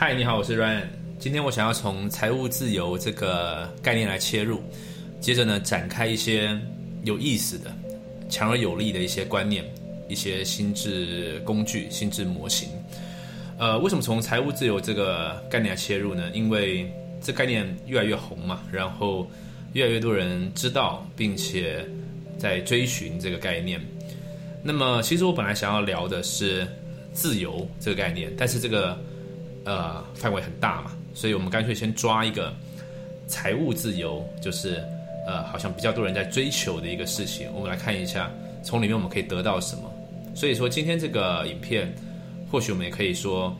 嗨，你好，我是 Ryan。今天我想要从财务自由这个概念来切入，接着呢展开一些有意思的、强而有力的一些观念、一些心智工具、心智模型。呃，为什么从财务自由这个概念来切入呢？因为这概念越来越红嘛，然后越来越多人知道，并且在追寻这个概念。那么，其实我本来想要聊的是自由这个概念，但是这个。呃，范围很大嘛，所以我们干脆先抓一个财务自由，就是呃，好像比较多人在追求的一个事情。我们来看一下，从里面我们可以得到什么。所以说，今天这个影片，或许我们也可以说，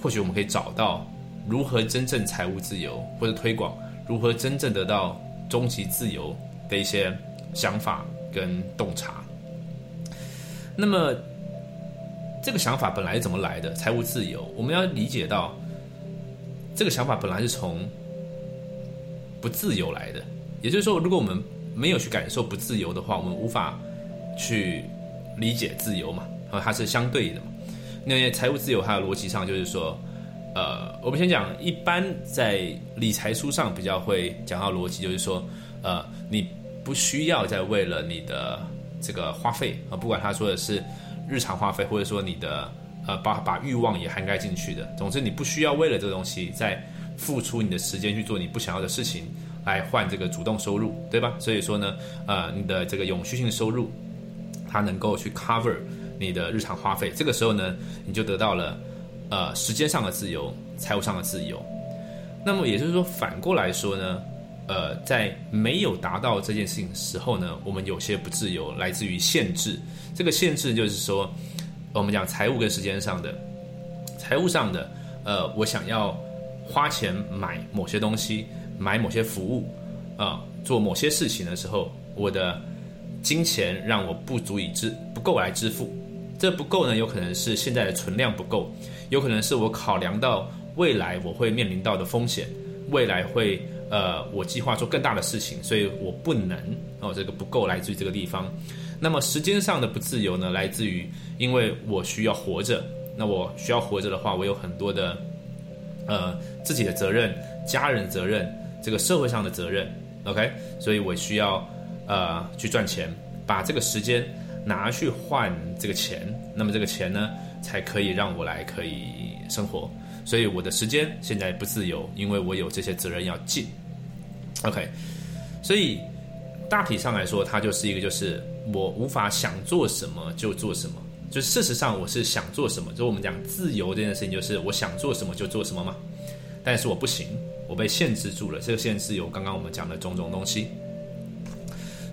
或许我们可以找到如何真正财务自由，或者推广如何真正得到终极自由的一些想法跟洞察。那么。这个想法本来是怎么来的？财务自由，我们要理解到，这个想法本来是从不自由来的。也就是说，如果我们没有去感受不自由的话，我们无法去理解自由嘛？啊，它是相对的嘛？那财务自由它的逻辑上就是说，呃，我们先讲，一般在理财书上比较会讲到逻辑，就是说，呃，你不需要再为了你的这个花费啊，不管他说的是。日常花费，或者说你的呃，把把欲望也涵盖进去的。总之，你不需要为了这个东西再付出你的时间去做你不想要的事情，来换这个主动收入，对吧？所以说呢，呃，你的这个永续性收入，它能够去 cover 你的日常花费。这个时候呢，你就得到了呃时间上的自由，财务上的自由。那么也就是说，反过来说呢，呃，在没有达到这件事情的时候呢，我们有些不自由来自于限制。这个限制就是说，我们讲财务跟时间上的，财务上的，呃，我想要花钱买某些东西，买某些服务，啊，做某些事情的时候，我的金钱让我不足以支不够来支付。这不够呢，有可能是现在的存量不够，有可能是我考量到未来我会面临到的风险，未来会呃，我计划做更大的事情，所以我不能哦，这个不够来自于这个地方。那么时间上的不自由呢，来自于因为我需要活着。那我需要活着的话，我有很多的呃自己的责任、家人责任、这个社会上的责任。OK，所以我需要呃去赚钱，把这个时间拿去换这个钱。那么这个钱呢，才可以让我来可以生活。所以我的时间现在不自由，因为我有这些责任要尽。OK，所以大体上来说，它就是一个就是。我无法想做什么就做什么，就事实上我是想做什么，就我们讲自由这件事情，就是我想做什么就做什么嘛。但是我不行，我被限制住了。这个限制有刚刚我们讲的种种东西，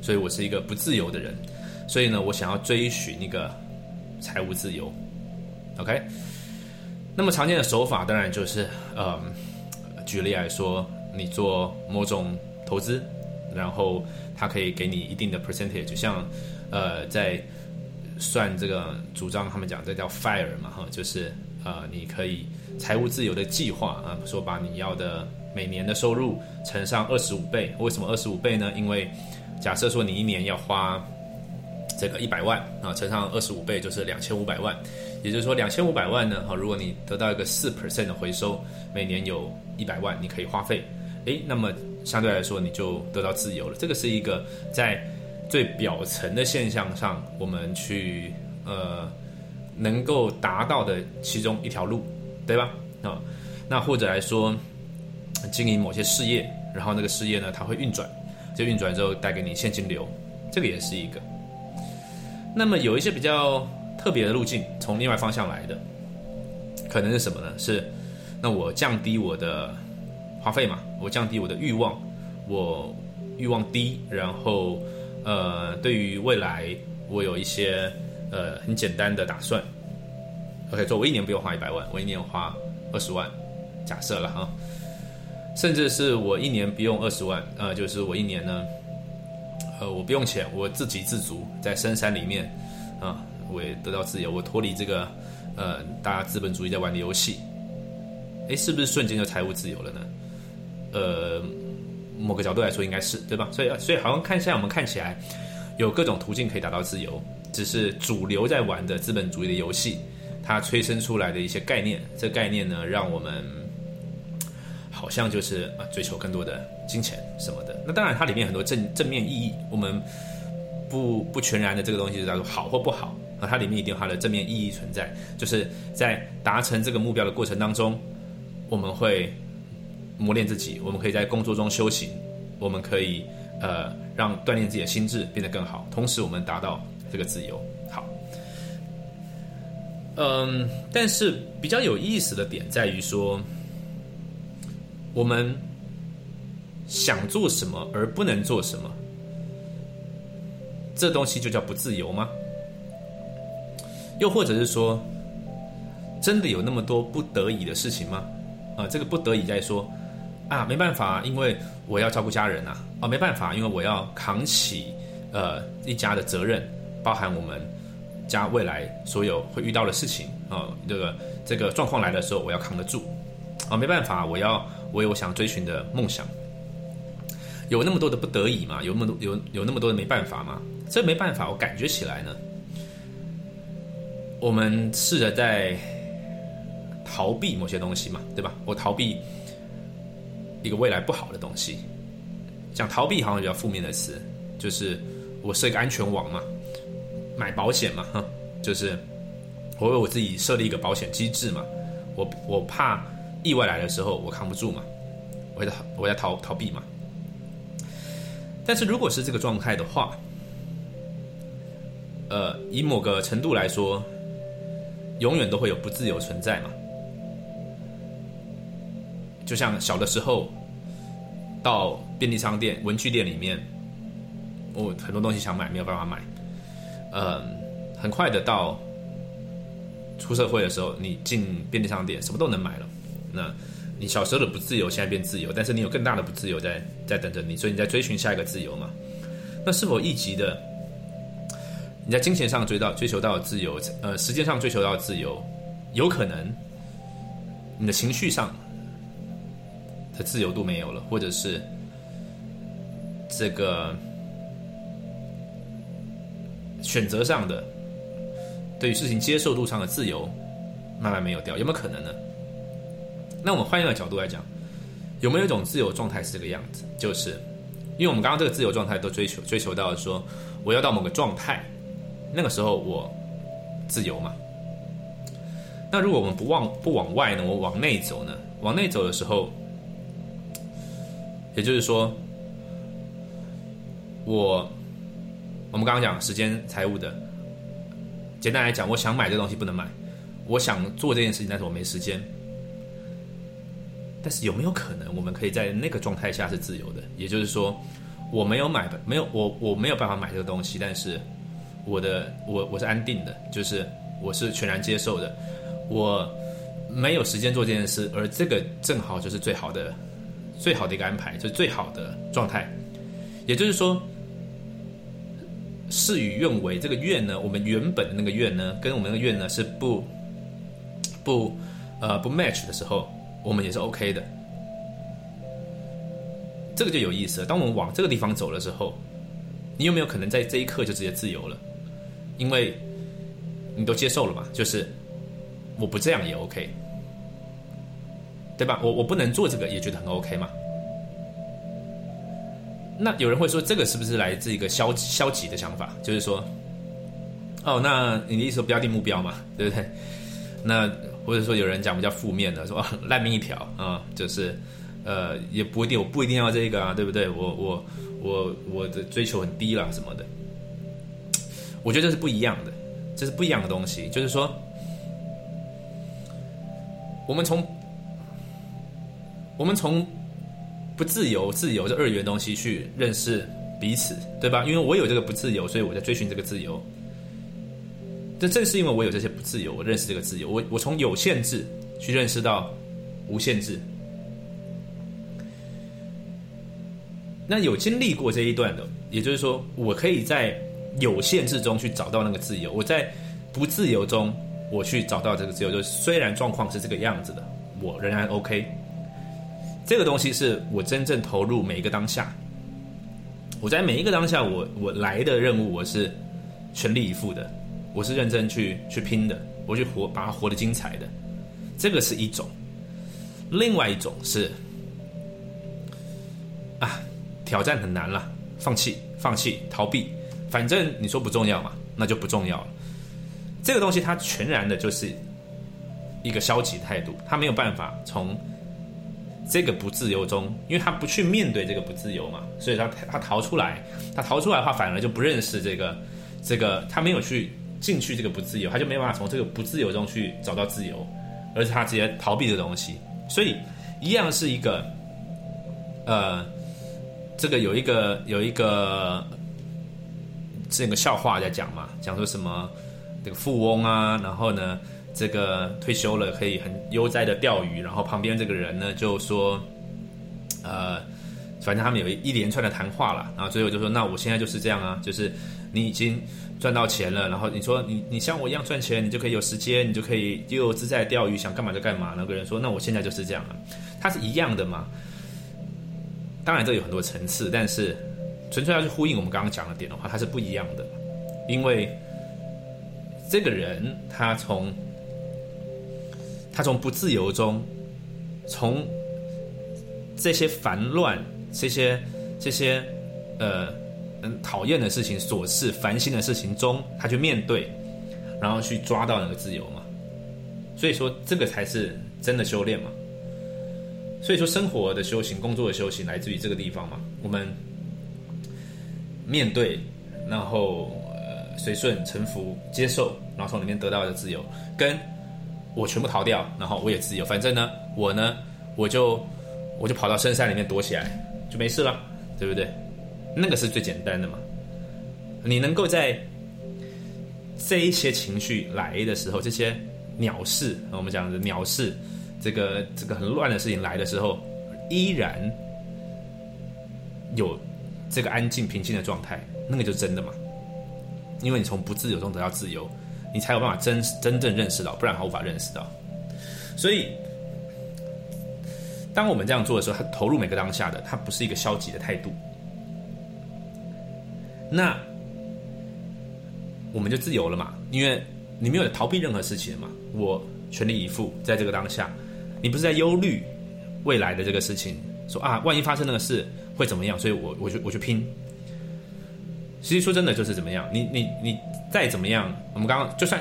所以我是一个不自由的人。所以呢，我想要追寻一个财务自由。OK，那么常见的手法当然就是，呃，举例来说，你做某种投资。然后它可以给你一定的 percentage，就像，呃，在算这个主张，他们讲这叫 fire 嘛，哈，就是呃，你可以财务自由的计划啊，说把你要的每年的收入乘上二十五倍。为什么二十五倍呢？因为假设说你一年要花这个一百万啊，乘上二十五倍就是两千五百万，也就是说两千五百万呢，哈，如果你得到一个四 percent 的回收，每年有一百万你可以花费，诶，那么。相对来说，你就得到自由了。这个是一个在最表层的现象上，我们去呃能够达到的其中一条路，对吧？啊，那或者来说，经营某些事业，然后那个事业呢，它会运转，这运转之后带给你现金流，这个也是一个。那么有一些比较特别的路径，从另外方向来的，可能是什么呢？是那我降低我的。花费嘛，我降低我的欲望，我欲望低，然后呃，对于未来我有一些呃很简单的打算。OK，说我一年不用花一百万，我一年花二十万，假设了哈，甚至是我一年不用二十万，呃，就是我一年呢，呃，我不用钱，我自给自足，在深山里面啊，我也得到自由，我脱离这个呃大家资本主义在玩的游戏，诶，是不是瞬间就财务自由了呢？呃，某个角度来说应该是对吧？所以，所以好像看现在我们看起来有各种途径可以达到自由，只是主流在玩的资本主义的游戏，它催生出来的一些概念。这概念呢，让我们好像就是啊，追求更多的金钱什么的。那当然，它里面很多正正面意义，我们不不全然的这个东西叫做好或不好啊，它里面一定有它的正面意义存在。就是在达成这个目标的过程当中，我们会磨练自己，我们可以在工作中修行，我们可以呃让锻炼自己的心智变得更好，同时我们达到这个自由。好嗯，但是比较有意思的点在于说，我们想做什么而不能做什么，这东西就叫不自由吗？又或者是说，真的有那么多不得已的事情吗？啊，这个不得已在说啊，没办法，因为我要照顾家人啊，啊，没办法，因为我要扛起呃一家的责任，包含我们。家未来所有会遇到的事情啊，这个这个状况来的时候，我要扛得住啊，没办法，我要我有想追寻的梦想，有那么多的不得已嘛，有那么多有有那么多的没办法嘛，这没办法，我感觉起来呢，我们试着在逃避某些东西嘛，对吧？我逃避一个未来不好的东西，讲逃避好像比较负面的词，就是我设一个安全网嘛。买保险嘛，哈，就是我为我自己设立一个保险机制嘛，我我怕意外来的时候我扛不住嘛，我在我在逃逃避嘛。但是如果是这个状态的话，呃，以某个程度来说，永远都会有不自由存在嘛。就像小的时候到便利商店、文具店里面，我很多东西想买，没有办法买。嗯，很快的到出社会的时候，你进便利商店什么都能买了。那你小时候的不自由，现在变自由，但是你有更大的不自由在在等着你，所以你在追寻下一个自由嘛？那是否一级的你在金钱上追到追求到自由，呃，时间上追求到自由，有可能你的情绪上的自由度没有了，或者是这个。选择上的，对于事情接受度上的自由，慢慢没有掉，有没有可能呢？那我们换一个角度来讲，有没有一种自由状态是这个样子？就是因为我们刚刚这个自由状态都追求追求到说，我要到某个状态，那个时候我自由嘛。那如果我们不往不往外呢？我往内走呢？往内走的时候，也就是说，我。我们刚刚讲时间、财务的，简单来讲，我想买这东西不能买，我想做这件事情，但是我没时间。但是有没有可能，我们可以在那个状态下是自由的？也就是说，我没有买，没有我我没有办法买这个东西，但是我的我我是安定的，就是我是全然接受的。我没有时间做这件事，而这个正好就是最好的、最好的一个安排，就是最好的状态。也就是说。事与愿违，这个愿呢，我们原本的那个愿呢，跟我们那个愿呢是不不呃不 match 的时候，我们也是 OK 的。这个就有意思了。当我们往这个地方走的时候，你有没有可能在这一刻就直接自由了？因为你都接受了嘛，就是我不这样也 OK，对吧？我我不能做这个也觉得很 OK 嘛。那有人会说，这个是不是来自一个消消极的想法？就是说，哦，那你的意思说不要定目标嘛，对不对？那或者说有人讲比较负面的，说烂命一条啊，就是呃，也不一定，我不一定要这个啊，对不对？我我我我的追求很低了什么的。我觉得这是不一样的，这是不一样的东西。就是说，我们从我们从。不自由，自由这二元东西去认识彼此，对吧？因为我有这个不自由，所以我在追寻这个自由。这正是因为我有这些不自由，我认识这个自由。我我从有限制去认识到无限制。那有经历过这一段的，也就是说，我可以在有限制中去找到那个自由。我在不自由中，我去找到这个自由。就虽然状况是这个样子的，我仍然 OK。这个东西是我真正投入每一个当下，我在每一个当下，我我来的任务我是全力以赴的，我是认真去去拼的，我去活把它活得精彩的，这个是一种。另外一种是啊，挑战很难了，放弃，放弃，逃避，反正你说不重要嘛，那就不重要了。这个东西它全然的就是一个消极态度，他没有办法从这个不自由中，因为他不去面对这个不自由嘛，所以他他逃出来，他逃出来的话，反而就不认识这个这个，他没有去进去这个不自由，他就没办法从这个不自由中去找到自由，而是他直接逃避这东西。所以，一样是一个，呃，这个有一个有一个这个笑话在讲嘛，讲说什么这个富翁啊，然后呢，这个退休了可以很悠哉的钓鱼，然后旁边这个人呢就说，呃，反正他们有一连串的谈话了，然后最后就说，那我现在就是这样啊，就是你已经。赚到钱了，然后你说你你像我一样赚钱，你就可以有时间，你就可以悠自在钓鱼，想干嘛就干嘛。那个人说：“那我现在就是这样了。”他是一样的嘛？当然这有很多层次，但是纯粹要去呼应我们刚刚讲的点的话，它是不一样的。因为这个人他从他从不自由中，从这些烦乱、这些这些呃。讨厌的事情、琐事、烦心的事情中，他去面对，然后去抓到那个自由嘛。所以说，这个才是真的修炼嘛。所以说，生活的修行、工作的修行，来自于这个地方嘛。我们面对，然后呃随顺、臣服、接受，然后从里面得到的自由，跟我全部逃掉，然后我也自由。反正呢，我呢，我就我就跑到深山里面躲起来，就没事了，对不对？那个是最简单的嘛？你能够在这一些情绪来的时候，这些鸟事，我们讲的鸟事，这个这个很乱的事情来的时候，依然有这个安静平静的状态，那个就是真的嘛？因为你从不自由中得到自由，你才有办法真真正认识到，不然还无法认识到。所以，当我们这样做的时候，他投入每个当下的，他不是一个消极的态度。那我们就自由了嘛？因为你没有逃避任何事情嘛。我全力以赴在这个当下，你不是在忧虑未来的这个事情，说啊，万一发生那个事会怎么样？所以我我就我去拼。其实说真的，就是怎么样？你你你再怎么样，我们刚刚就算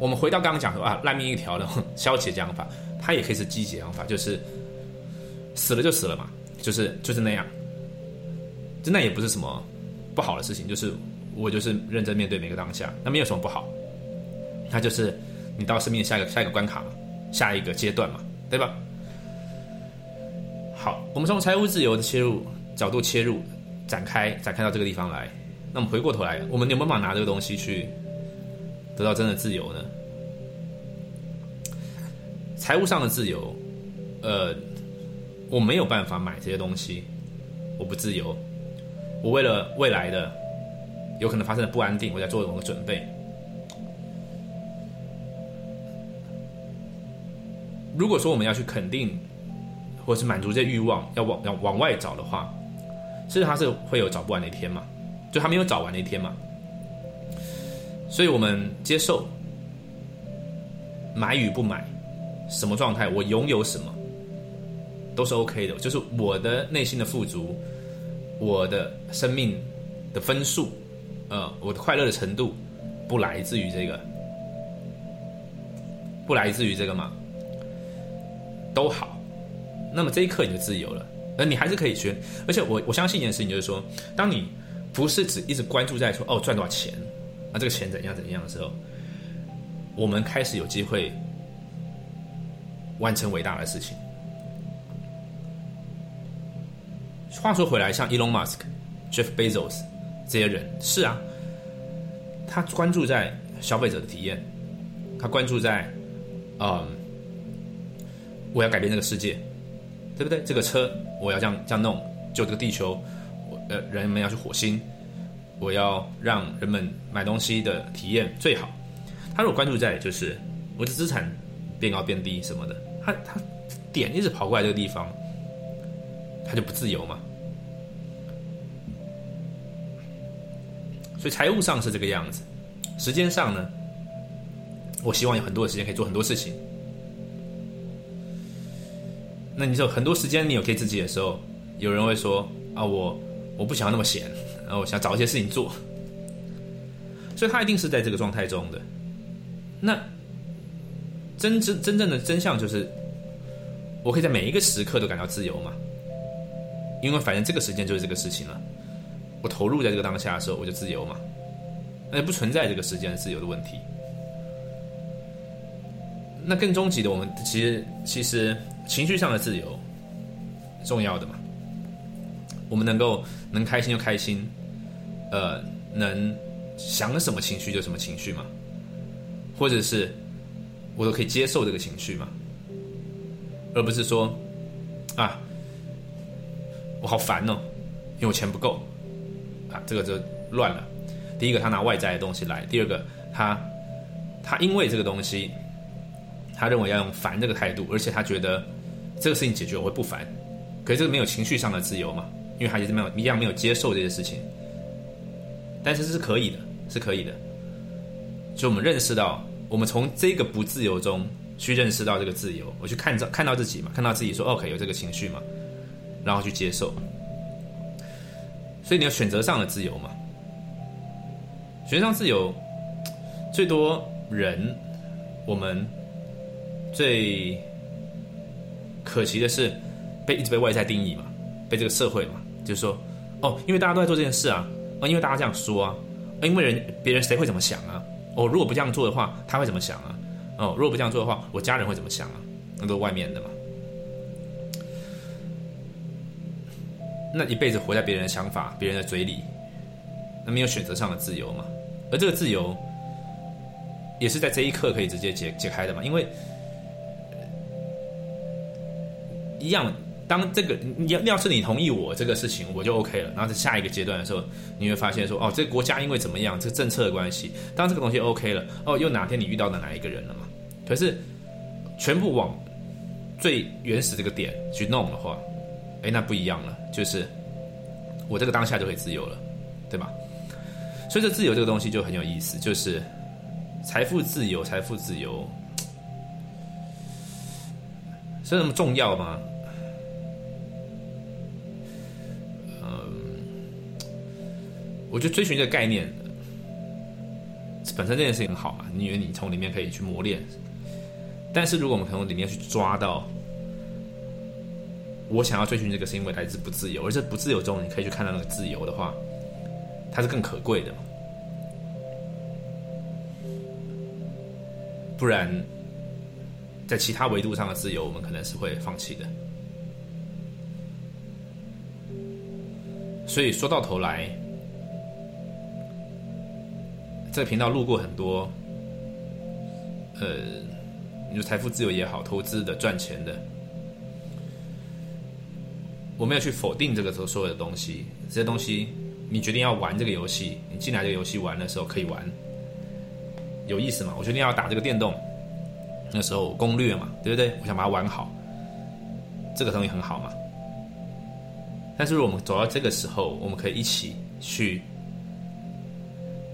我们回到刚刚讲说啊，烂命一条的 消极讲法，它也可以是积极讲法，就是死了就死了嘛，就是就是那样，真的也不是什么。不好的事情就是，我就是认真面对每个当下，那没有什么不好，它就是你到生命下一个下一个关卡嘛，下一个阶段嘛，对吧？好，我们从财务自由的切入角度切入，展开展开到这个地方来，那么回过头来，我们有没有办法拿这个东西去得到真的自由呢？财务上的自由，呃，我没有办法买这些东西，我不自由。我为了未来的有可能发生的不安定，我在做某个准备。如果说我们要去肯定，或是满足这欲望，要往要往外找的话，其实他是会有找不完的一天嘛，就还没有找完的一天嘛。所以我们接受买与不买，什么状态，我拥有什么，都是 OK 的，就是我的内心的富足。我的生命的分数，呃，我的快乐的程度，不来自于这个，不来自于这个吗？都好，那么这一刻你就自由了，而你还是可以学。而且我我相信一件事情，就是说，当你不是只一直关注在说哦赚多少钱，啊这个钱怎样怎样的时候，我们开始有机会完成伟大的事情。话说回来，像 Elon Musk、Jeff Bezos 这些人，是啊，他关注在消费者的体验，他关注在，嗯，我要改变这个世界，对不对？这个车我要这样这样弄，救这个地球，我呃人们要去火星，我要让人们买东西的体验最好。他如果关注在就是我的资产变高变低什么的，他他点一直跑过来这个地方，他就不自由嘛。所以财务上是这个样子，时间上呢，我希望有很多的时间可以做很多事情。那你有很多时间你有给自己的时候，有人会说啊，我我不想要那么闲，然 后我想找一些事情做。所以他一定是在这个状态中的。那真真真正的真相就是，我可以在每一个时刻都感到自由嘛？因为反正这个时间就是这个事情了。我投入在这个当下的时候，我就自由嘛。那不存在这个时间自由的问题。那更终极的，我们其实其实情绪上的自由重要的嘛。我们能够能开心就开心，呃，能。想什么情绪就什么情绪嘛，或者是我都可以接受这个情绪嘛，而不是说啊，我好烦哦，因为我钱不够啊，这个就乱了。第一个，他拿外在的东西来；第二个，他他因为这个东西，他认为要用烦这个态度，而且他觉得这个事情解决我会不烦，可是这个没有情绪上的自由嘛，因为他就是没有一样没有接受这些事情，但是这是可以的。是可以的，就我们认识到，我们从这个不自由中去认识到这个自由，我去看着看到自己嘛，看到自己说 OK 有这个情绪嘛，然后去接受，所以你要选择上的自由嘛，选择上自由，最多人我们最可惜的是被一直被外在定义嘛，被这个社会嘛，就是说哦，因为大家都在做这件事啊，啊，因为大家这样说啊。因为人别人谁会怎么想啊？哦，如果不这样做的话，他会怎么想啊？哦，如果不这样做的话，我家人会怎么想啊？那都是外面的嘛。那一辈子活在别人的想法、别人的嘴里，那没有选择上的自由嘛？而这个自由，也是在这一刻可以直接解解开的嘛？因为一样。当这个要要是你同意我这个事情，我就 OK 了。然后在下一个阶段的时候，你会发现说，哦，这个国家因为怎么样，这个政策的关系，当这个东西 OK 了，哦，又哪天你遇到了哪一个人了嘛？可是全部往最原始这个点去弄的话，哎，那不一样了，就是我这个当下就可以自由了，对吧？所以这自由这个东西就很有意思，就是财富自由，财富自由是那么重要吗？我觉得追寻这个概念本身这件事情很好嘛，因为你从里面可以去磨练。但是如果我们从里面去抓到，我想要追寻这个是因为来自不自由，而这不自由中你可以去看到那个自由的话，它是更可贵的。不然，在其他维度上的自由，我们可能是会放弃的。所以说到头来。这个频道录过很多，呃，你说财富自由也好，投资的、赚钱的，我没有去否定这个所所有的东西。这些东西，你决定要玩这个游戏，你进来这个游戏玩的时候可以玩，有意思嘛？我决定要打这个电动，那时候攻略嘛，对不对？我想把它玩好，这个东西很好嘛。但是，我们走到这个时候，我们可以一起去。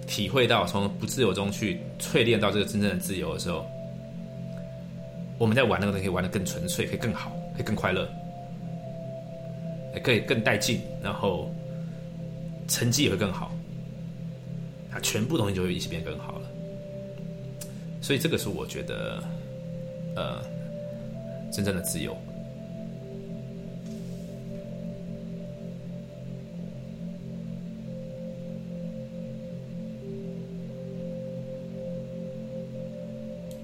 体会到从不自由中去淬炼到这个真正的自由的时候，我们在玩那个东西玩的更纯粹，可以更好，可以更快乐，可以更带劲，然后成绩也会更好，它全部东西就会一起变更好了。所以这个是我觉得，呃，真正的自由。